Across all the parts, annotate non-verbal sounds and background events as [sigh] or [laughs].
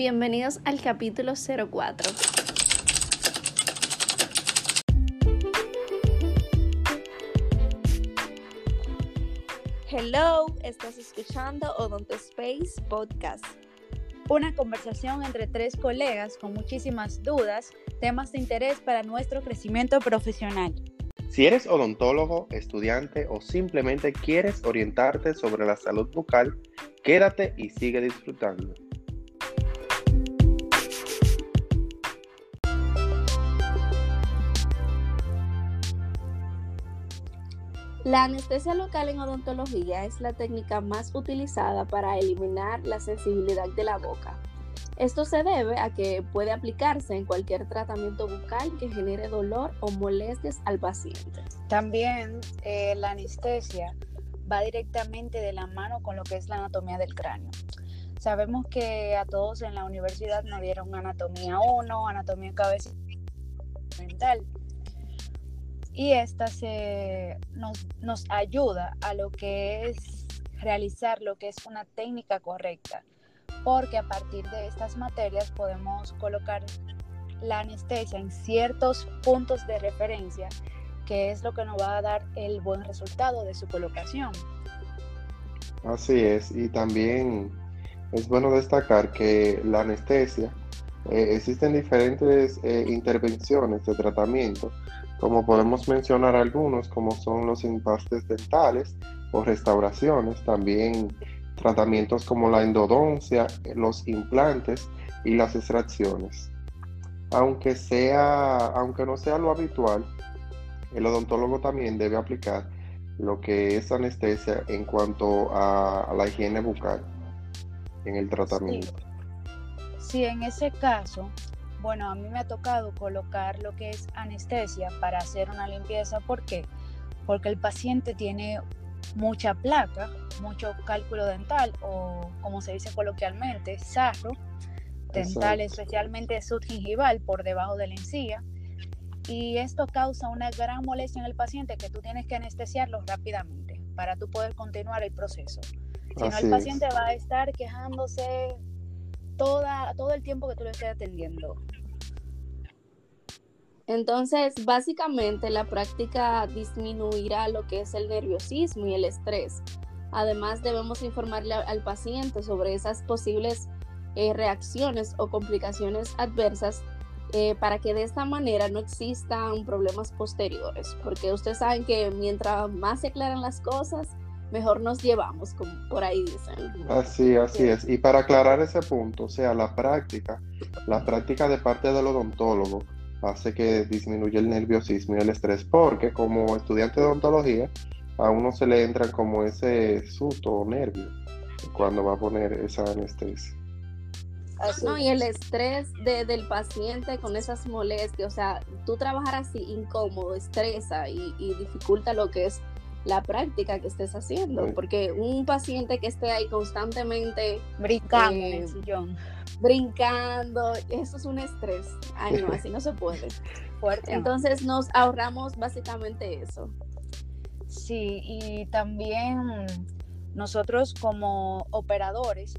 Bienvenidos al capítulo 04. Hello, estás escuchando Odonto Space Podcast. Una conversación entre tres colegas con muchísimas dudas, temas de interés para nuestro crecimiento profesional. Si eres odontólogo, estudiante o simplemente quieres orientarte sobre la salud bucal, quédate y sigue disfrutando. La anestesia local en odontología es la técnica más utilizada para eliminar la sensibilidad de la boca. Esto se debe a que puede aplicarse en cualquier tratamiento bucal que genere dolor o molestias al paciente. También eh, la anestesia va directamente de la mano con lo que es la anatomía del cráneo. Sabemos que a todos en la universidad nos dieron anatomía 1, anatomía cabeza mental y esta se, nos, nos ayuda a lo que es realizar lo que es una técnica correcta, porque a partir de estas materias podemos colocar la anestesia en ciertos puntos de referencia, que es lo que nos va a dar el buen resultado de su colocación. Así es, y también es bueno destacar que la anestesia, eh, existen diferentes eh, intervenciones de tratamiento como podemos mencionar algunos, como son los impastes dentales o restauraciones, también tratamientos como la endodoncia, los implantes y las extracciones. Aunque, sea, aunque no sea lo habitual, el odontólogo también debe aplicar lo que es anestesia en cuanto a, la higiene bucal en el tratamiento. sí, en ese caso bueno, a mí me ha tocado colocar lo que es anestesia para hacer una limpieza. ¿Por qué? Porque el paciente tiene mucha placa, mucho cálculo dental o como se dice coloquialmente, sarro dental, especialmente subgingival por debajo de la encía. Y esto causa una gran molestia en el paciente que tú tienes que anestesiarlo rápidamente para tú poder continuar el proceso. Si no, el paciente va a estar quejándose toda, todo el tiempo que tú le estés atendiendo. Entonces, básicamente la práctica disminuirá lo que es el nerviosismo y el estrés. Además, debemos informarle al paciente sobre esas posibles eh, reacciones o complicaciones adversas eh, para que de esta manera no existan problemas posteriores, porque ustedes saben que mientras más se aclaran las cosas, mejor nos llevamos, como por ahí dicen. Así, así es. Y para aclarar ese punto, o sea, la práctica, la práctica de parte del odontólogo hace que disminuya el nerviosismo y el estrés, porque como estudiante de odontología, a uno se le entra como ese susto o nervio cuando va a poner esa anestesia. No, y el estrés del paciente con esas molestias, o sea, tú trabajar así incómodo, estresa y, y dificulta lo que es la práctica que estés haciendo, porque un paciente que esté ahí constantemente brincando en el eh, sillón, brincando, eso es un estrés. Ay, no, así no se puede. [laughs] Fuerte. Entonces nos ahorramos básicamente eso. Sí, y también nosotros como operadores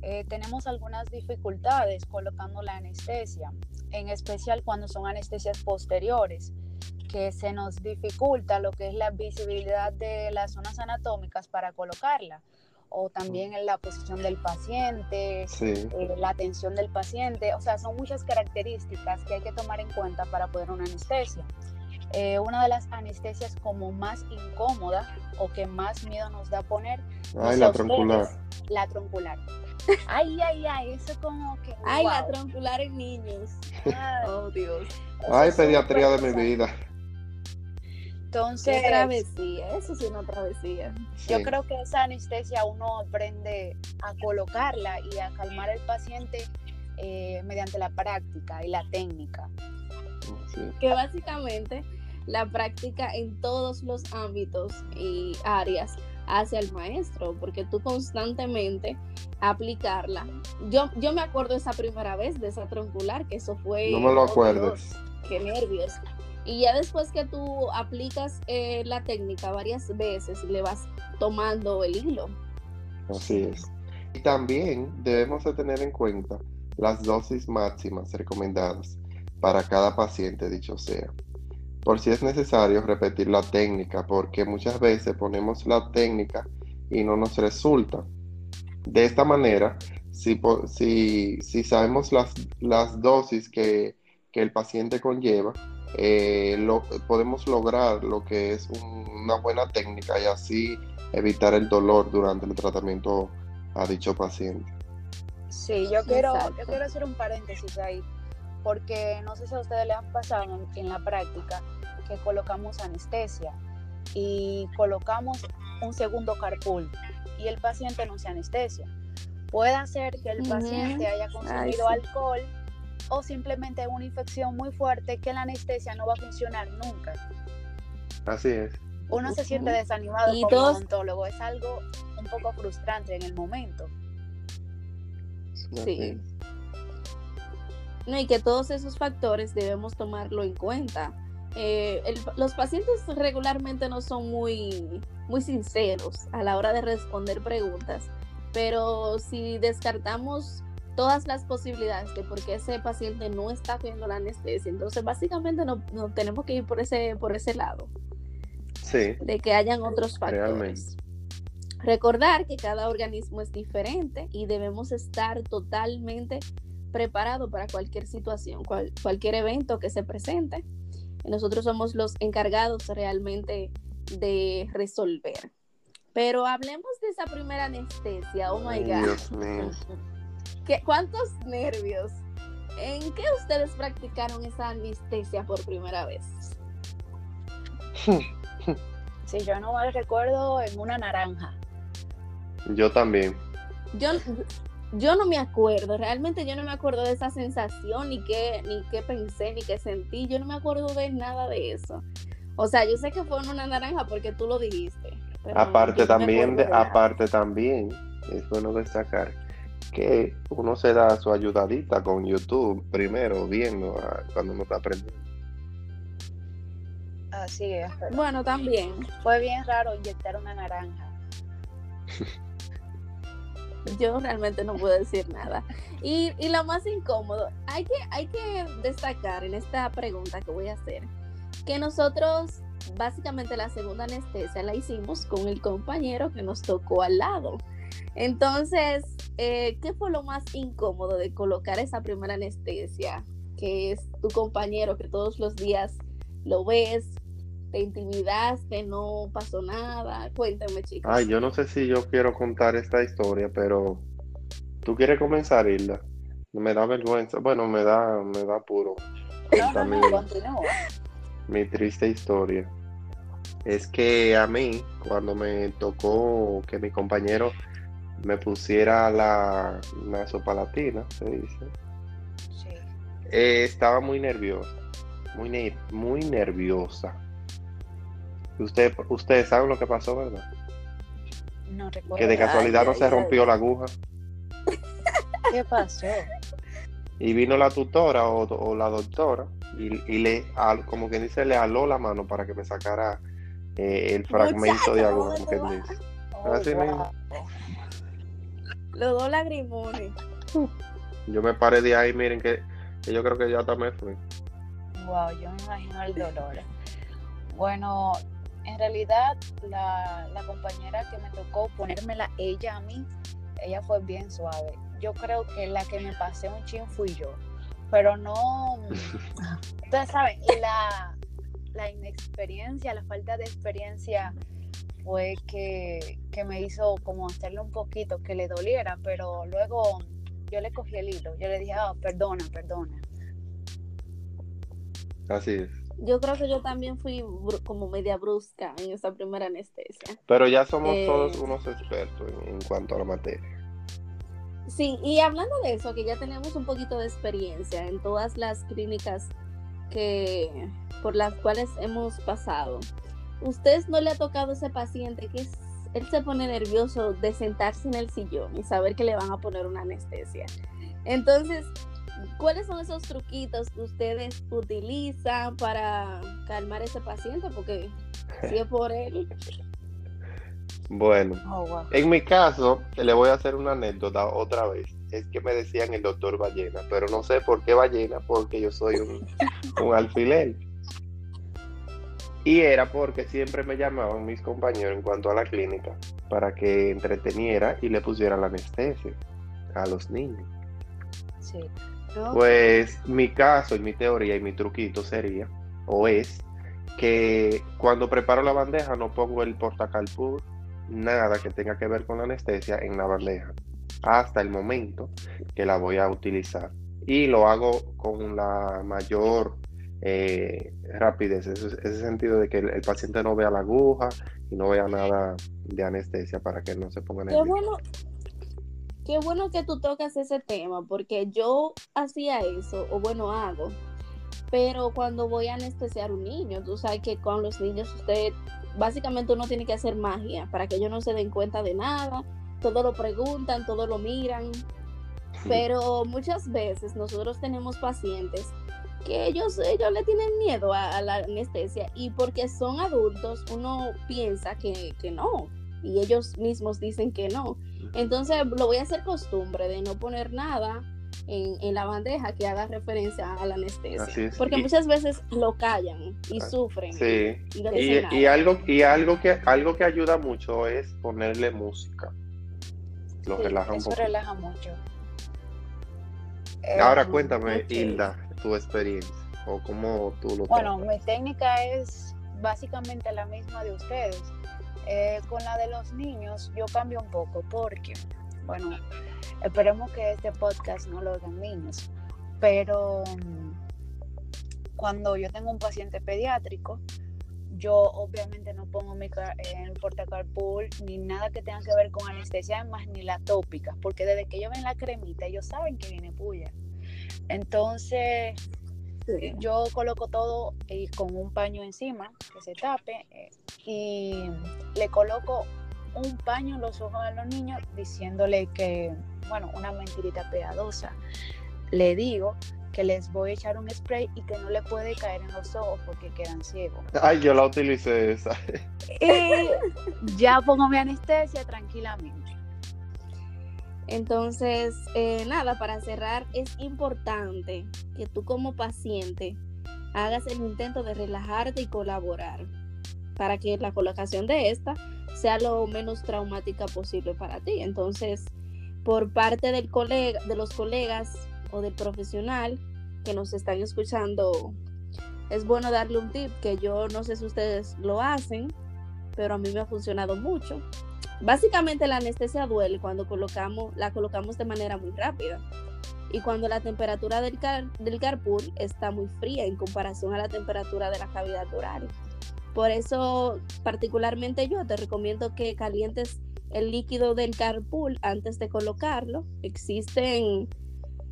eh, tenemos algunas dificultades colocando la anestesia, en especial cuando son anestesias posteriores que se nos dificulta lo que es la visibilidad de las zonas anatómicas para colocarla o también en la posición del paciente, eh, la atención del paciente, o sea, son muchas características que hay que tomar en cuenta para poder una anestesia. Eh, una de las anestesias como más incómoda o que más miedo nos da poner. Ay, la troncular. La troncular. Ay, ay, ay, eso como que. Ay, la troncular en niños. oh, Dios. Ay, pediatría de mi vida. Entonces, travesía, eso sí una travesía. Yo creo que esa anestesia uno aprende a colocarla y a calmar al paciente eh, mediante la práctica y la técnica. Que básicamente la práctica en todos los ámbitos y áreas hacia el maestro, porque tú constantemente aplicarla. Yo, yo me acuerdo esa primera vez de esa troncular, que eso fue... No me lo acuerdes. Qué nervios. Y ya después que tú aplicas eh, la técnica varias veces, le vas tomando el hilo. Así es. Y también debemos de tener en cuenta las dosis máximas recomendadas para cada paciente, dicho sea. Por si es necesario repetir la técnica, porque muchas veces ponemos la técnica y no nos resulta. De esta manera, si, si, sabemos las, las dosis que, el paciente conlleva, eh, lo, podemos lograr lo que es una buena técnica y así evitar el dolor durante el tratamiento a dicho paciente. Sí, yo quiero, yo quiero hacer un paréntesis ahí, porque no sé si a ustedes les han pasado en, la práctica que colocamos anestesia y colocamos un segundo carpool y el paciente no se anestesia. Puede ser que el paciente haya consumido alcohol o simplemente una infección muy fuerte que la anestesia no va a funcionar nunca. Así es. Uno se siente desanimado como odontólogo, es algo un poco frustrante en el momento. Sí. No, y que todos esos factores debemos tomarlo en cuenta. Eh, los pacientes regularmente no son muy, muy sinceros a la hora de responder preguntas, pero si descartamos todas las posibilidades de por qué ese paciente no está cogiendo la anestesia, entonces básicamente no, tenemos que ir por ese, por ese lado. Sí. De que hayan otros factores. Recordar que cada organismo es diferente y debemos estar totalmente preparados para cualquier situación, cualquier evento que se presente. Nosotros somos los encargados realmente de resolver. Pero hablemos de esa primera anestesia. Oh my God. Dios mío. [laughs] ¿Cuántos nervios? ¿En qué ustedes practicaron esa anestesia por primera vez? [laughs] Si yo no me recuerdo, en una naranja. Yo también. Yo, yo no me acuerdo, realmente yo no me acuerdo de esa sensación, ni qué, ni qué pensé, ni qué sentí, yo no me acuerdo de nada de eso. O sea, yo sé que fue en una naranja porque tú lo dijiste. Aparte también, aparte también, es bueno destacar que uno se da su ayudadita con YouTube primero, viendo cuando uno está aprendiendo. Así es. Bueno, también. Fue bien raro inyectar una naranja. [laughs] yo realmente no puedo decir nada. Y, y, lo más incómodo, hay que, hay que destacar en esta pregunta que voy a hacer, que nosotros básicamente la segunda anestesia la hicimos con el compañero que nos tocó al lado. Entonces, eh, ¿qué fue lo más incómodo de colocar esa primera anestesia? Que es tu compañero que todos los días lo ves, te intimidaste, no pasó nada. Cuéntame, chicos. Ay, yo no sé si yo quiero contar esta historia, pero tú quieres comenzar, Hilda. Me da vergüenza, bueno, me da, me da puro. mi triste historia. Es que a mí, cuando me tocó que mi compañero me pusiera la nasopalatina, se dice, sí. Eh, estaba muy nerviosa, muy, muy nerviosa. Usted, ustedes saben lo que pasó, ¿verdad? No recuerdo. Que de casualidad no se rompió la aguja. ¿Qué pasó? Y vino la tutora o, la doctora y, le, como que dice, le aló la mano para que me sacara eh, el fragmento de aguja. Oh, Así mismo. Los dos lagrimones. Yo me paré de ahí, miren que, que yo creo que ya hasta me fui. Wow, yo me imagino el dolor. Bueno, en realidad la, compañera que me tocó ponérmela ella a mí, ella fue bien suave. Yo creo que la que me pasé un chin fui yo, pero no, [laughs] ustedes saben, la, la inexperiencia, la falta de experiencia fue que, que, me hizo como hacerle un poquito que le doliera, pero luego yo le cogí el hilo, yo le dije, ah, perdona, perdona. Así es yo creo que yo también fui como media brusca en esa primera anestesia. Pero ya somos eh, todos unos expertos en, cuanto a la materia. Sí, y hablando de eso, que ya tenemos un poquito de experiencia en todas las clínicas que por las cuales hemos pasado. ¿Ustedes no le ha tocado ese paciente que él se pone nervioso de sentarse en el sillón y saber que le van a poner una anestesia? Entonces, ¿Cuáles son esos truquitos que ustedes utilizan para calmar a ese paciente? Porque si es por él. Bueno, oh, en mi caso, le voy a hacer una anécdota otra vez. es que me decían el doctor ballena, pero no sé por qué ballena, porque yo soy un, un alfiler. Y era porque siempre me llamaban mis compañeros en cuanto a la clínica para que entreteniera y le pusiera la anestesia a los niños. Sí. Pues mi caso y mi teoría y mi truquito sería, o es, que cuando preparo la bandeja no pongo el portacalpur, nada que tenga que ver con la anestesia en la bandeja, hasta el momento que la voy a utilizar. Y lo hago con la mayor eh, rapidez, ese, ese, sentido de que el, el, paciente no vea la aguja y no vea nada de anestesia para que no se ponga nervioso. Qué bueno, qué bueno que tú tocas ese tema, porque yo hacía eso, o bueno, hago, pero cuando voy a anestesiar un niño, tú sabes que con los niños usted, básicamente uno tiene que hacer magia para que ellos no se den cuenta de nada, todo lo preguntan, todo lo miran, pero muchas veces nosotros tenemos pacientes que ellos, ellos le tienen miedo a, a, la anestesia y porque son adultos uno piensa que, que, no y ellos mismos dicen que no. Entonces lo voy a hacer costumbre de no poner nada en, en la bandeja que haga referencia a la anestesia. Porque y, muchas veces lo callan y ah, sufren. Sí. Y, no y, y, algo, y algo, que, algo que ayuda mucho es ponerle música. Lo sí, relaja un eso poco. relaja mucho. Ahora Eh, cuéntame, ok. Hilda, tu experiencia o cómo tú lo Bueno, tratas. mi técnica es básicamente la misma de ustedes. Eh, con la de los niños yo cambio un poco porque, bueno, esperemos que este podcast no lo oigan niños, pero mm, cuando yo tengo un paciente pediátrico, yo obviamente no pongo mi eh, el portacarpool ni nada que tenga que ver con anestesia, más ni la tópica, porque desde que ellos ven la cremita, ellos saben que viene puya. Entonces, Sí. yo coloco todo eh, con un paño encima que se tape eh, y le coloco un paño en los ojos a los niños diciéndole que, bueno, una mentirita piadosa. Le digo que les voy a echar un spray y que no le puede caer en los ojos porque quedan ciegos. Ay, yo la utilicé esa. Y ya pongo mi anestesia tranquilamente. Entonces, eh, nada, para cerrar, es importante que tú como paciente hagas el intento de relajarte y colaborar para que la colocación de esta sea lo menos traumática posible para ti. Entonces, por parte del colega, de los colegas o del profesional que nos están escuchando, es bueno darle un tip que yo no sé si ustedes lo hacen, pero a mí me ha funcionado mucho. Básicamente la anestesia duele cuando colocamos, la colocamos de manera muy rápida y cuando la temperatura del, car, del carpool está muy fría en comparación a la temperatura de la cavidad oral. Por eso, particularmente yo te recomiendo que calientes el líquido del carpool antes de colocarlo. Existen,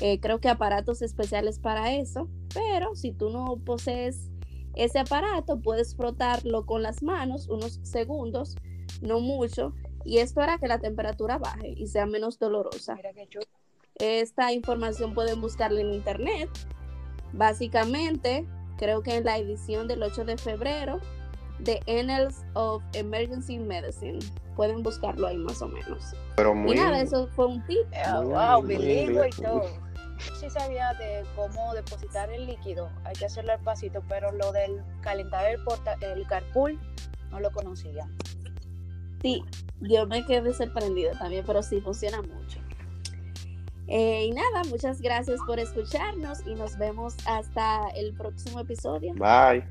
eh, creo que aparatos especiales para eso, pero si tú no posees ese aparato, puedes frotarlo con las manos unos segundos, no mucho, y esto hará que la temperatura baje y sea menos dolorosa. Esta información pueden buscarla en internet. Básicamente, creo que en la edición del 8 de febrero de Annals of Emergency Medicine. Pueden buscarlo ahí más o menos. Pero Y muy. nada, eso fue un tip. Muy wow, bilingüe y todo. Sí sabía de cómo depositar el líquido, hay que hacerlo al pasito, pero lo del calentar el, porta, el carpool no lo conocía. Sí, yo me quedé sorprendida también, pero sí funciona mucho. Eh, y nada, muchas gracias por escucharnos y nos vemos hasta el próximo episodio. Bye.